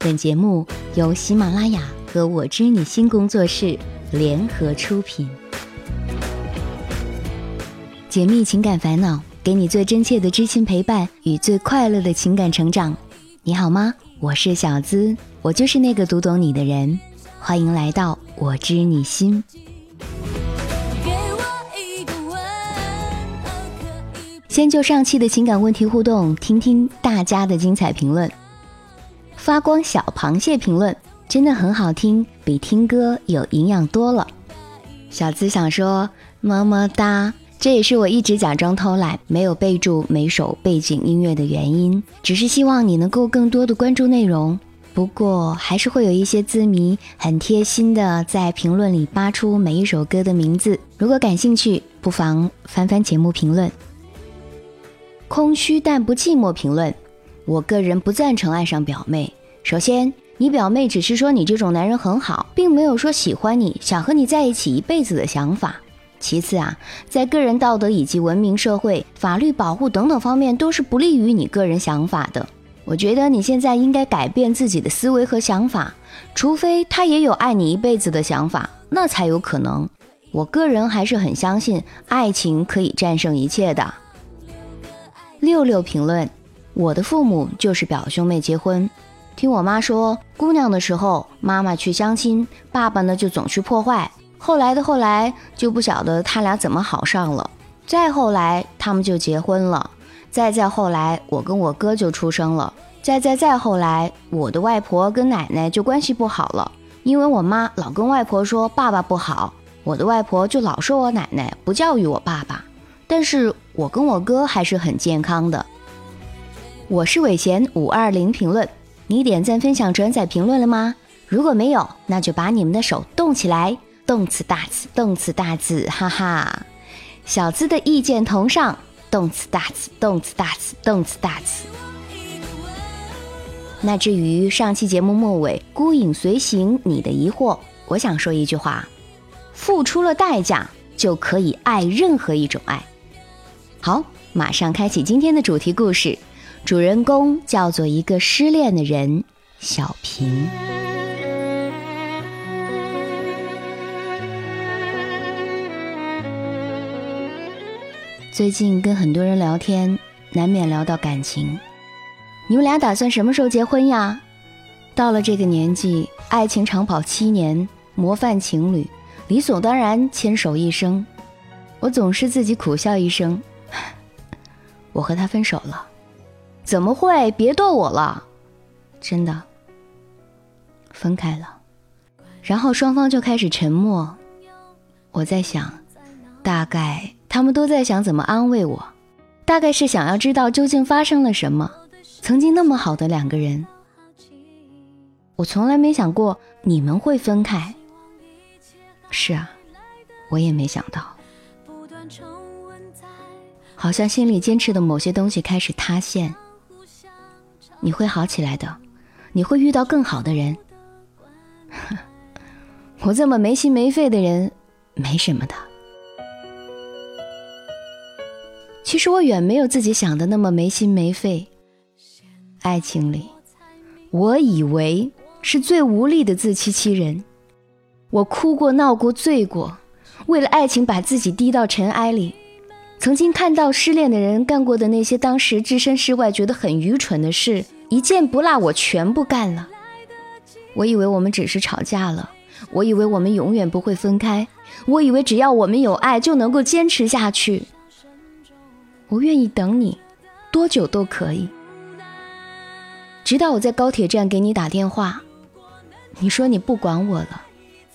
本节目由喜马拉雅和我知你心工作室联合出品，解密情感烦恼，给你最真切的知心陪伴与最快乐的情感成长。你好吗？我是小资，我就是那个读懂你的人。欢迎来到我知你心。先就上期的情感问题互动，听听大家的精彩评论。发光小螃蟹评论真的很好听，比听歌有营养多了。小资想说么么哒，这也是我一直假装偷懒，没有备注每首背景音乐的原因，只是希望你能够更多的关注内容。不过还是会有一些字迷很贴心的在评论里扒出每一首歌的名字，如果感兴趣，不妨翻翻节目评论。空虚但不寂寞评论，我个人不赞成爱上表妹。首先，你表妹只是说你这种男人很好，并没有说喜欢你想和你在一起一辈子的想法。其次啊，在个人道德以及文明社会、法律保护等等方面，都是不利于你个人想法的。我觉得你现在应该改变自己的思维和想法，除非他也有爱你一辈子的想法，那才有可能。我个人还是很相信爱情可以战胜一切的。六六评论：我的父母就是表兄妹结婚。听我妈说，姑娘的时候，妈妈去相亲，爸爸呢就总去破坏。后来的后来，就不晓得他俩怎么好上了。再后来，他们就结婚了。再再后来，我跟我哥就出生了。再再再后来，我的外婆跟奶奶就关系不好了，因为我妈老跟外婆说爸爸不好，我的外婆就老说我奶奶不教育我爸爸。但是我跟我哥还是很健康的。我是伟贤五二零评论，你点赞、分享、转载、评论了吗？如果没有，那就把你们的手动起来，动词大词，动词大字，哈哈。小资的意见同上，动词大词，动词大词，动词大词。那至于上期节目末尾孤影随行，你的疑惑，我想说一句话：付出了代价就可以爱任何一种爱。好，马上开启今天的主题故事。主人公叫做一个失恋的人，小平。最近跟很多人聊天，难免聊到感情。你们俩打算什么时候结婚呀？到了这个年纪，爱情长跑七年，模范情侣，理所当然牵手一生。我总是自己苦笑一声。我和他分手了，怎么会？别逗我了，真的，分开了。然后双方就开始沉默。我在想，大概他们都在想怎么安慰我，大概是想要知道究竟发生了什么。曾经那么好的两个人，我从来没想过你们会分开。是啊，我也没想到。好像心里坚持的某些东西开始塌陷。你会好起来的，你会遇到更好的人。我这么没心没肺的人，没什么的。其实我远没有自己想的那么没心没肺。爱情里，我以为是最无力的自欺欺人。我哭过、闹过、醉过，为了爱情把自己低到尘埃里。曾经看到失恋的人干过的那些当时置身事外觉得很愚蠢的事，一件不落，我全部干了。我以为我们只是吵架了，我以为我们永远不会分开，我以为只要我们有爱就能够坚持下去。我愿意等你，多久都可以。直到我在高铁站给你打电话，你说你不管我了，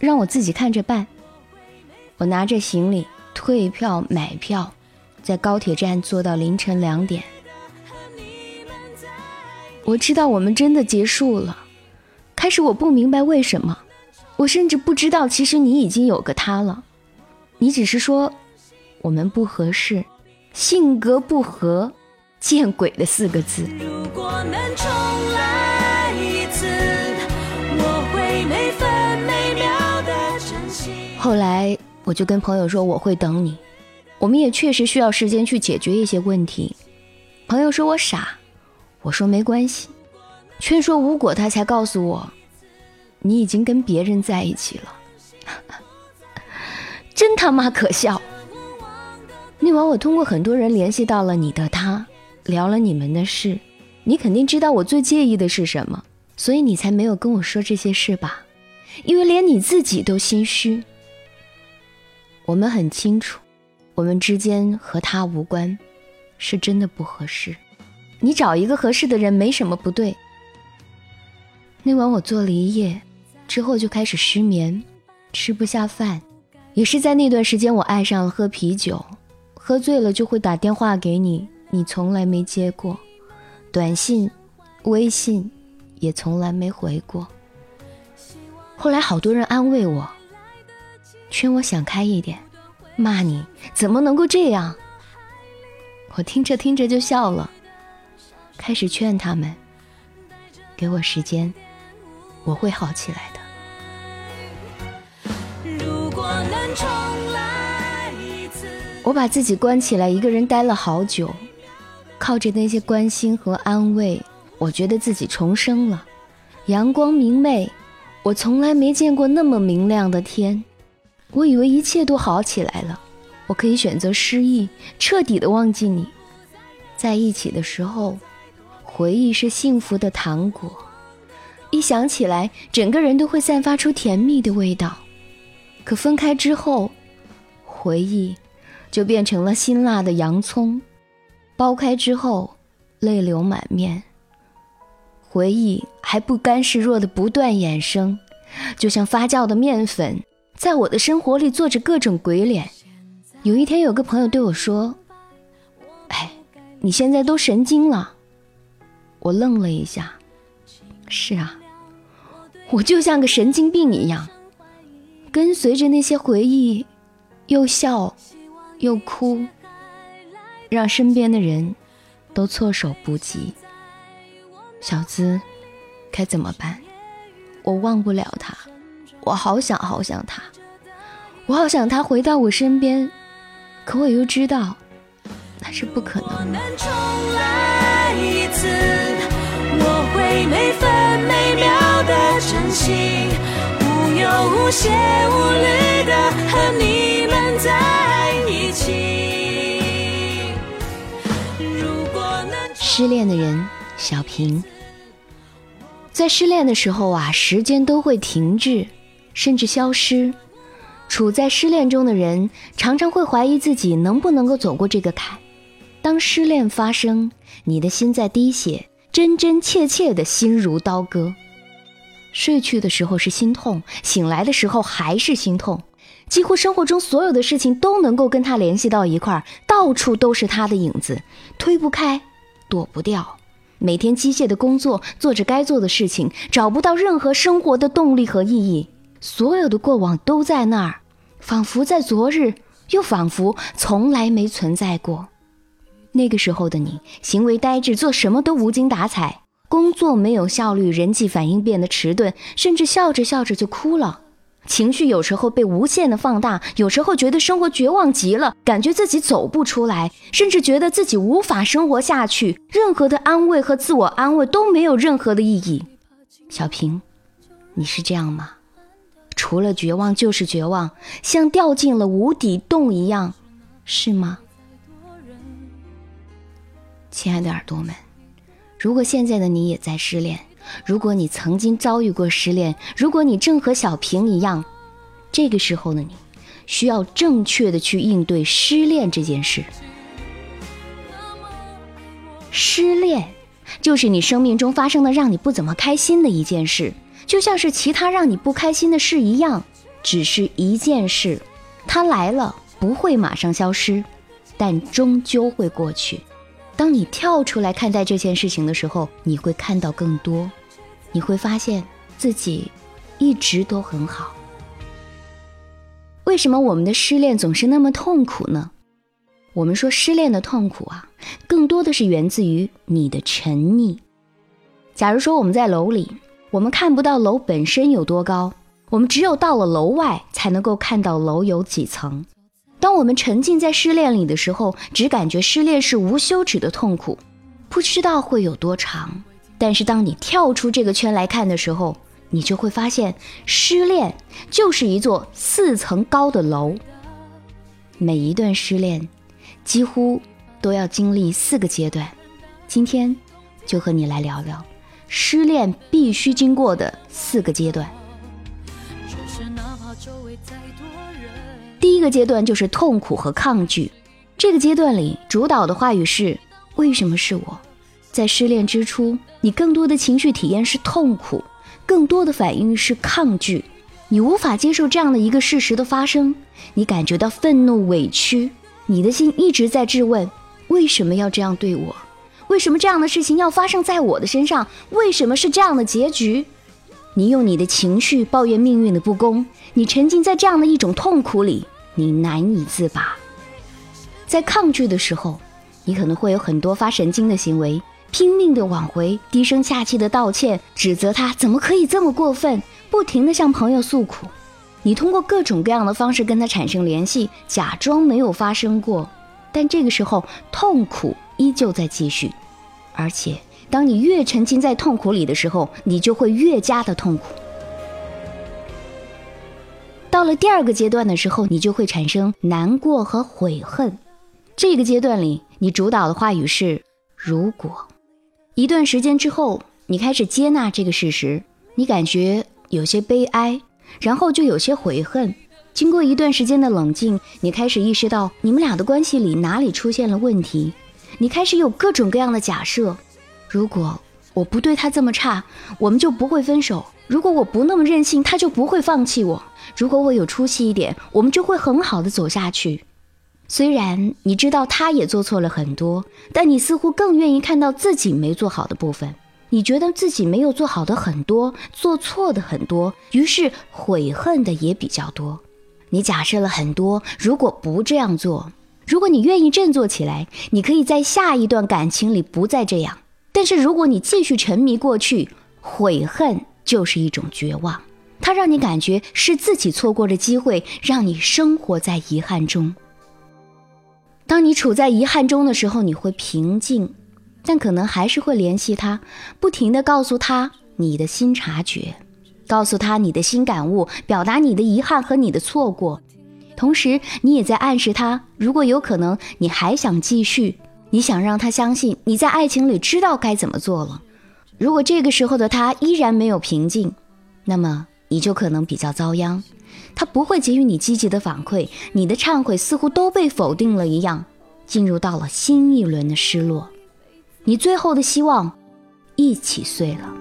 让我自己看着办。我拿着行李退票买票。在高铁站坐到凌晨两点，我知道我们真的结束了。开始我不明白为什么，我甚至不知道其实你已经有个他了。你只是说我们不合适，性格不合，见鬼的四个字。后来我就跟朋友说我会等你。我们也确实需要时间去解决一些问题。朋友说我傻，我说没关系。劝说无果，他才告诉我，你已经跟别人在一起了。真他妈可笑！那晚我通过很多人联系到了你的他，聊了你们的事。你肯定知道我最介意的是什么，所以你才没有跟我说这些事吧？因为连你自己都心虚。我们很清楚，我们之间和他无关，是真的不合适。你找一个合适的人没什么不对。那晚我做了一夜，之后就开始失眠，吃不下饭。也是在那段时间，我爱上了喝啤酒，喝醉了就会打电话给你，你从来没接过，短信、微信也从来没回过。后来好多人安慰我。劝我想开一点，骂你怎么能够这样？我听着听着就笑了，开始劝他们，给我时间，我会好起来的。我把自己关起来，一个人待了好久，靠着那些关心和安慰，我觉得自己重生了，阳光明媚，我从来没见过那么明亮的天。我以为一切都好起来了，我可以选择失忆，彻底的忘记你。在一起的时候，回忆是幸福的糖果，一想起来，整个人都会散发出甜蜜的味道。可分开之后，回忆就变成了辛辣的洋葱，剥开之后，泪流满面。回忆还不甘示弱的不断衍生，就像发酵的面粉。在我的生活里做着各种鬼脸。有一天，有个朋友对我说：“哎，你现在都神经了。”我愣了一下。是啊，我就像个神经病一样，跟随着那些回忆，又笑又哭，让身边的人都措手不及。小资，该怎么办？我忘不了他。我好想好想他，我好想他回到我身边，可我又知道那是不可能的。失恋的人，小平，在失恋的时候啊，时间都会停滞。甚至消失。处在失恋中的人，常常会怀疑自己能不能够走过这个坎。当失恋发生，你的心在滴血，真真切切的心如刀割。睡去的时候是心痛，醒来的时候还是心痛。几乎生活中所有的事情都能够跟他联系到一块儿，到处都是他的影子，推不开，躲不掉。每天机械的工作，做着该做的事情，找不到任何生活的动力和意义。所有的过往都在那儿，仿佛在昨日，又仿佛从来没存在过。那个时候的你，行为呆滞，做什么都无精打采，工作没有效率，人际反应变得迟钝，甚至笑着笑着就哭了。情绪有时候被无限的放大，有时候觉得生活绝望极了，感觉自己走不出来，甚至觉得自己无法生活下去。任何的安慰和自我安慰都没有任何的意义。小平，你是这样吗？除了绝望就是绝望，像掉进了无底洞一样，是吗？亲爱的耳朵们，如果现在的你也在失恋，如果你曾经遭遇过失恋，如果你正和小平一样，这个时候的你，需要正确的去应对失恋这件事。失恋就是你生命中发生的让你不怎么开心的一件事。就像是其他让你不开心的事一样，只是一件事，它来了不会马上消失，但终究会过去。当你跳出来看待这件事情的时候，你会看到更多，你会发现自己一直都很好。为什么我们的失恋总是那么痛苦呢？我们说失恋的痛苦啊，更多的是源自于你的沉溺。假如说我们在楼里。我们看不到楼本身有多高，我们只有到了楼外才能够看到楼有几层。当我们沉浸在失恋里的时候，只感觉失恋是无休止的痛苦，不知道会有多长。但是当你跳出这个圈来看的时候，你就会发现，失恋就是一座四层高的楼。每一段失恋，几乎都要经历四个阶段。今天，就和你来聊聊失恋必须经过的四个阶段。第一个阶段就是痛苦和抗拒。这个阶段里，主导的话语是：“为什么是我？”在失恋之初，你更多的情绪体验是痛苦，更多的反应是抗拒。你无法接受这样的一个事实的发生，你感觉到愤怒、委屈，你的心一直在质问：为什么要这样对我？为什么这样的事情要发生在我的身上？为什么是这样的结局？你用你的情绪抱怨命运的不公，你沉浸在这样的一种痛苦里，你难以自拔。在抗拒的时候，你可能会有很多发神经的行为，拼命的挽回，低声下气的道歉，指责他怎么可以这么过分，不停的向朋友诉苦。你通过各种各样的方式跟他产生联系，假装没有发生过。但这个时候，痛苦依旧在继续。而且，当你越沉浸在痛苦里的时候，你就会越加的痛苦。到了第二个阶段的时候，你就会产生难过和悔恨。这个阶段里，你主导的话语是“如果”。一段时间之后，你开始接纳这个事实，你感觉有些悲哀，然后就有些悔恨。经过一段时间的冷静，你开始意识到你们俩的关系里哪里出现了问题。你开始有各种各样的假设：如果我不对他这么差，我们就不会分手；如果我不那么任性，他就不会放弃我；如果我有出息一点，我们就会很好的走下去。虽然你知道他也做错了很多，但你似乎更愿意看到自己没做好的部分。你觉得自己没有做好的很多，做错的很多，于是悔恨的也比较多。你假设了很多，如果不这样做，如果你愿意振作起来，你可以在下一段感情里不再这样。但是如果你继续沉迷过去，悔恨就是一种绝望，它让你感觉是自己错过了机会，让你生活在遗憾中。当你处在遗憾中的时候，你会平静，但可能还是会联系他，不停的告诉他你的新察觉，告诉他你的新感悟，表达你的遗憾和你的错过。同时，你也在暗示他，如果有可能，你还想继续，你想让他相信你在爱情里知道该怎么做了。如果这个时候的他依然没有平静，那么你就可能比较遭殃。他不会给予你积极的反馈，你的忏悔似乎都被否定了一样，进入到了新一轮的失落，你最后的希望一起碎了。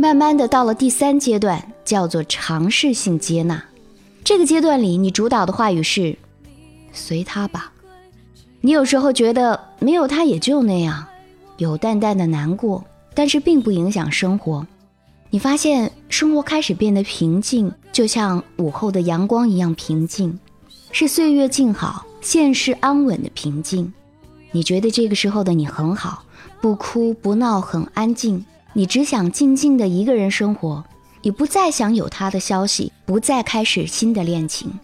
慢慢的到了第三阶段，叫做尝试性接纳。这个阶段里，你主导的话语是随他吧。你有时候觉得没有他也就那样。有淡淡的难过，但是并不影响生活。你发现生活开始变得平静，就像午后的阳光一样平静，是岁月静好、现世安稳的平静。你觉得这个时候的你很好，不哭不闹，很安静。你只想静静的一个人生活，你不再想有他的消息，不再开始新的恋情。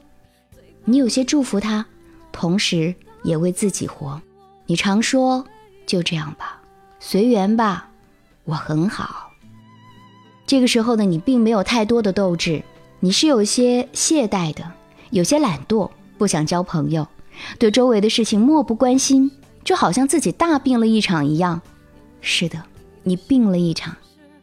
你有些祝福他，同时也为自己活。你常说：“就这样吧。”随缘吧，我很好。这个时候的你并没有太多的斗志，你是有些懈怠的，有些懒惰，不想交朋友，对周围的事情漠不关心，就好像自己大病了一场一样。是的，你病了一场，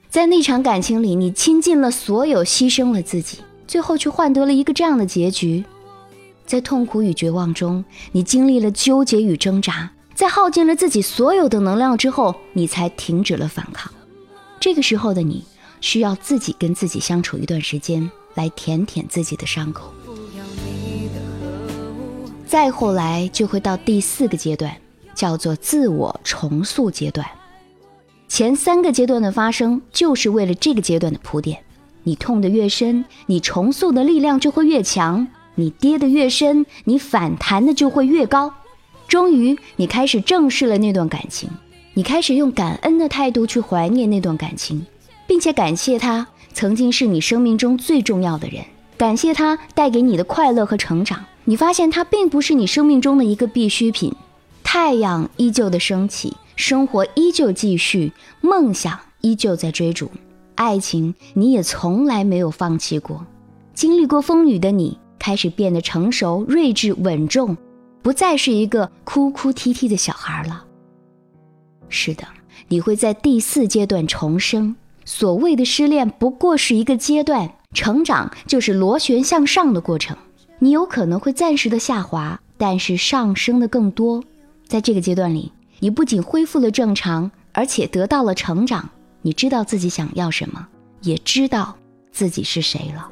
在那场感情里，你倾尽了所有，牺牲了自己，最后却换得了一个这样的结局。在痛苦与绝望中，你经历了纠结与挣扎。在耗尽了自己所有的能量之后，你才停止了反抗。这个时候的你，需要自己跟自己相处一段时间，来舔舔自己的伤口。再后来就会到第四个阶段，叫做自我重塑阶段。前三个阶段的发生，就是为了这个阶段的铺垫。你痛得越深，你重塑的力量就会越强；你跌得越深，你反弹的就会越高。终于，你开始正视了那段感情，你开始用感恩的态度去怀念那段感情，并且感谢他曾经是你生命中最重要的人，感谢他带给你的快乐和成长，你发现它并不是你生命中的一个必需品。太阳依旧的升起，生活依旧继续，梦想依旧在追逐，爱情你也从来没有放弃过。经历过风雨的你，开始变得成熟、睿智、稳重，不再是一个哭哭啼啼的小孩了。是的，你会在第四阶段重生。所谓的失恋不过是一个阶段，成长就是螺旋向上的过程。你有可能会暂时的下滑，但是上升的更多。在这个阶段里，你不仅恢复了正常，而且得到了成长。你知道自己想要什么，也知道自己是谁了。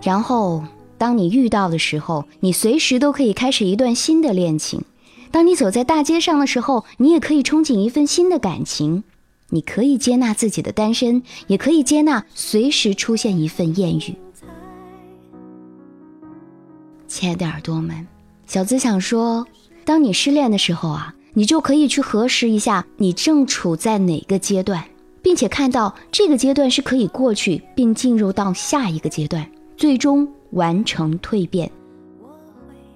然后，当你遇到的时候，你随时都可以开始一段新的恋情。当你走在大街上的时候，你也可以憧憬一份新的感情。你可以接纳自己的单身，也可以接纳随时出现一份艳遇。亲爱的耳朵们。小资想说，当你失恋的时候啊，你就可以去核实一下你正处在哪个阶段，并且看到这个阶段是可以过去，并进入到下一个阶段，最终完成蜕变。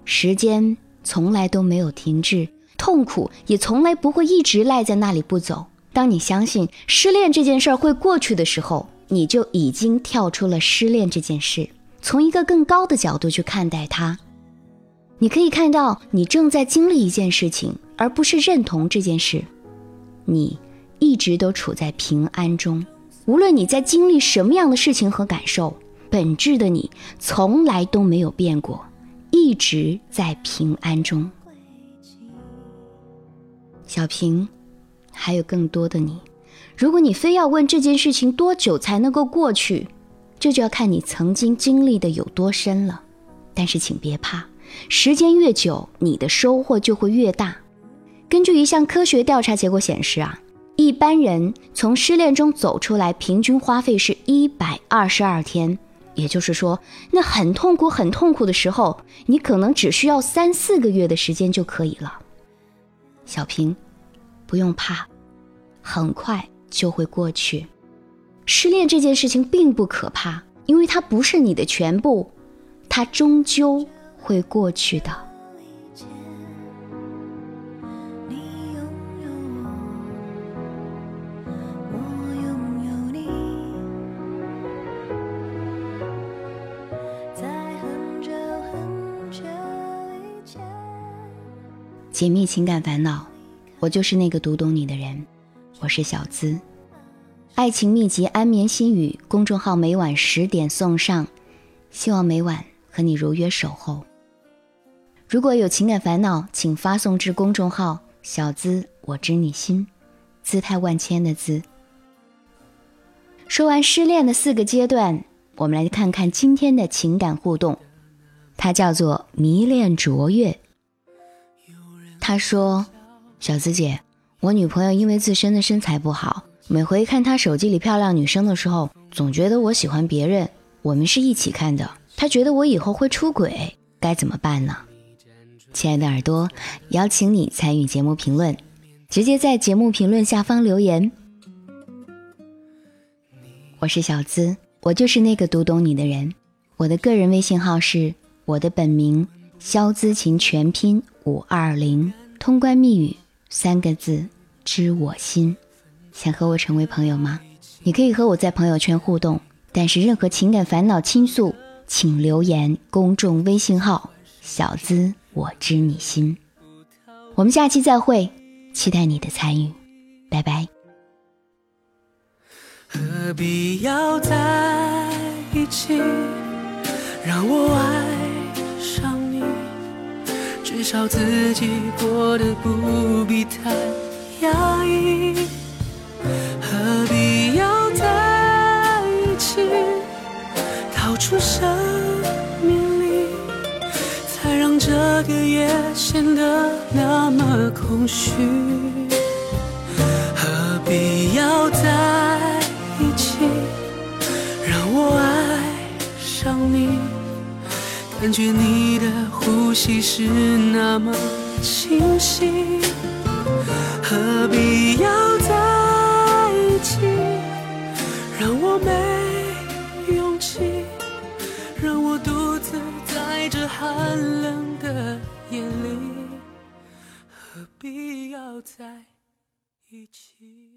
时间从来都没有停滞，痛苦也从来不会一直赖在那里不走。当你相信失恋这件事儿会过去的时候，你就已经跳出了失恋这件事，从一个更高的角度去看待它。你可以看到，你正在经历一件事情，而不是认同这件事。你一直都处在平安中，无论你在经历什么样的事情和感受，本质的你从来都没有变过，一直在平安中。小平，还有更多的你。如果你非要问这件事情多久才能够过去，这就要看你曾经经历的有多深了。但是请别怕。时间越久，你的收获就会越大。根据一项科学调查结果显示啊，一般人从失恋中走出来，平均花费是一百二十二天。也就是说，那很痛苦、很痛苦的时候，你可能只需要三四个月的时间就可以了。小平，不用怕，很快就会过去。失恋这件事情并不可怕，因为它不是你的全部，它终究。会过去的。解密情感烦恼，我就是那个读懂你的人。我是小资，爱情秘籍安眠心语公众号每晚十点送上，希望每晚和你如约守候。如果有情感烦恼，请发送至公众号“小资我知你心”，姿态万千的“资”。说完失恋的四个阶段，我们来看看今天的情感互动。它叫做迷恋卓越。他说：“小资姐，我女朋友因为自身的身材不好，每回看她手机里漂亮女生的时候，总觉得我喜欢别人。我们是一起看的，她觉得我以后会出轨，该怎么办呢？”亲爱的耳朵，邀请你参与节目评论，直接在节目评论下方留言。我是小资，我就是那个读懂你的人。我的个人微信号是我的本名肖资琴全拼五二零，通关密语三个字知我心。想和我成为朋友吗？你可以和我在朋友圈互动，但是任何情感烦恼倾诉，请留言公众微信号小资。我知你心，我们下期再会，期待你的参与，拜拜。何必要在一起，让我爱上你，至少自己过得不必太压抑。何必要在一起，逃出生。让这个夜显得那么空虚，何必要在一起？让我爱上你，感觉你的呼吸是那么清晰，何必要在一起？让我没寒冷的夜里，何必要在一起？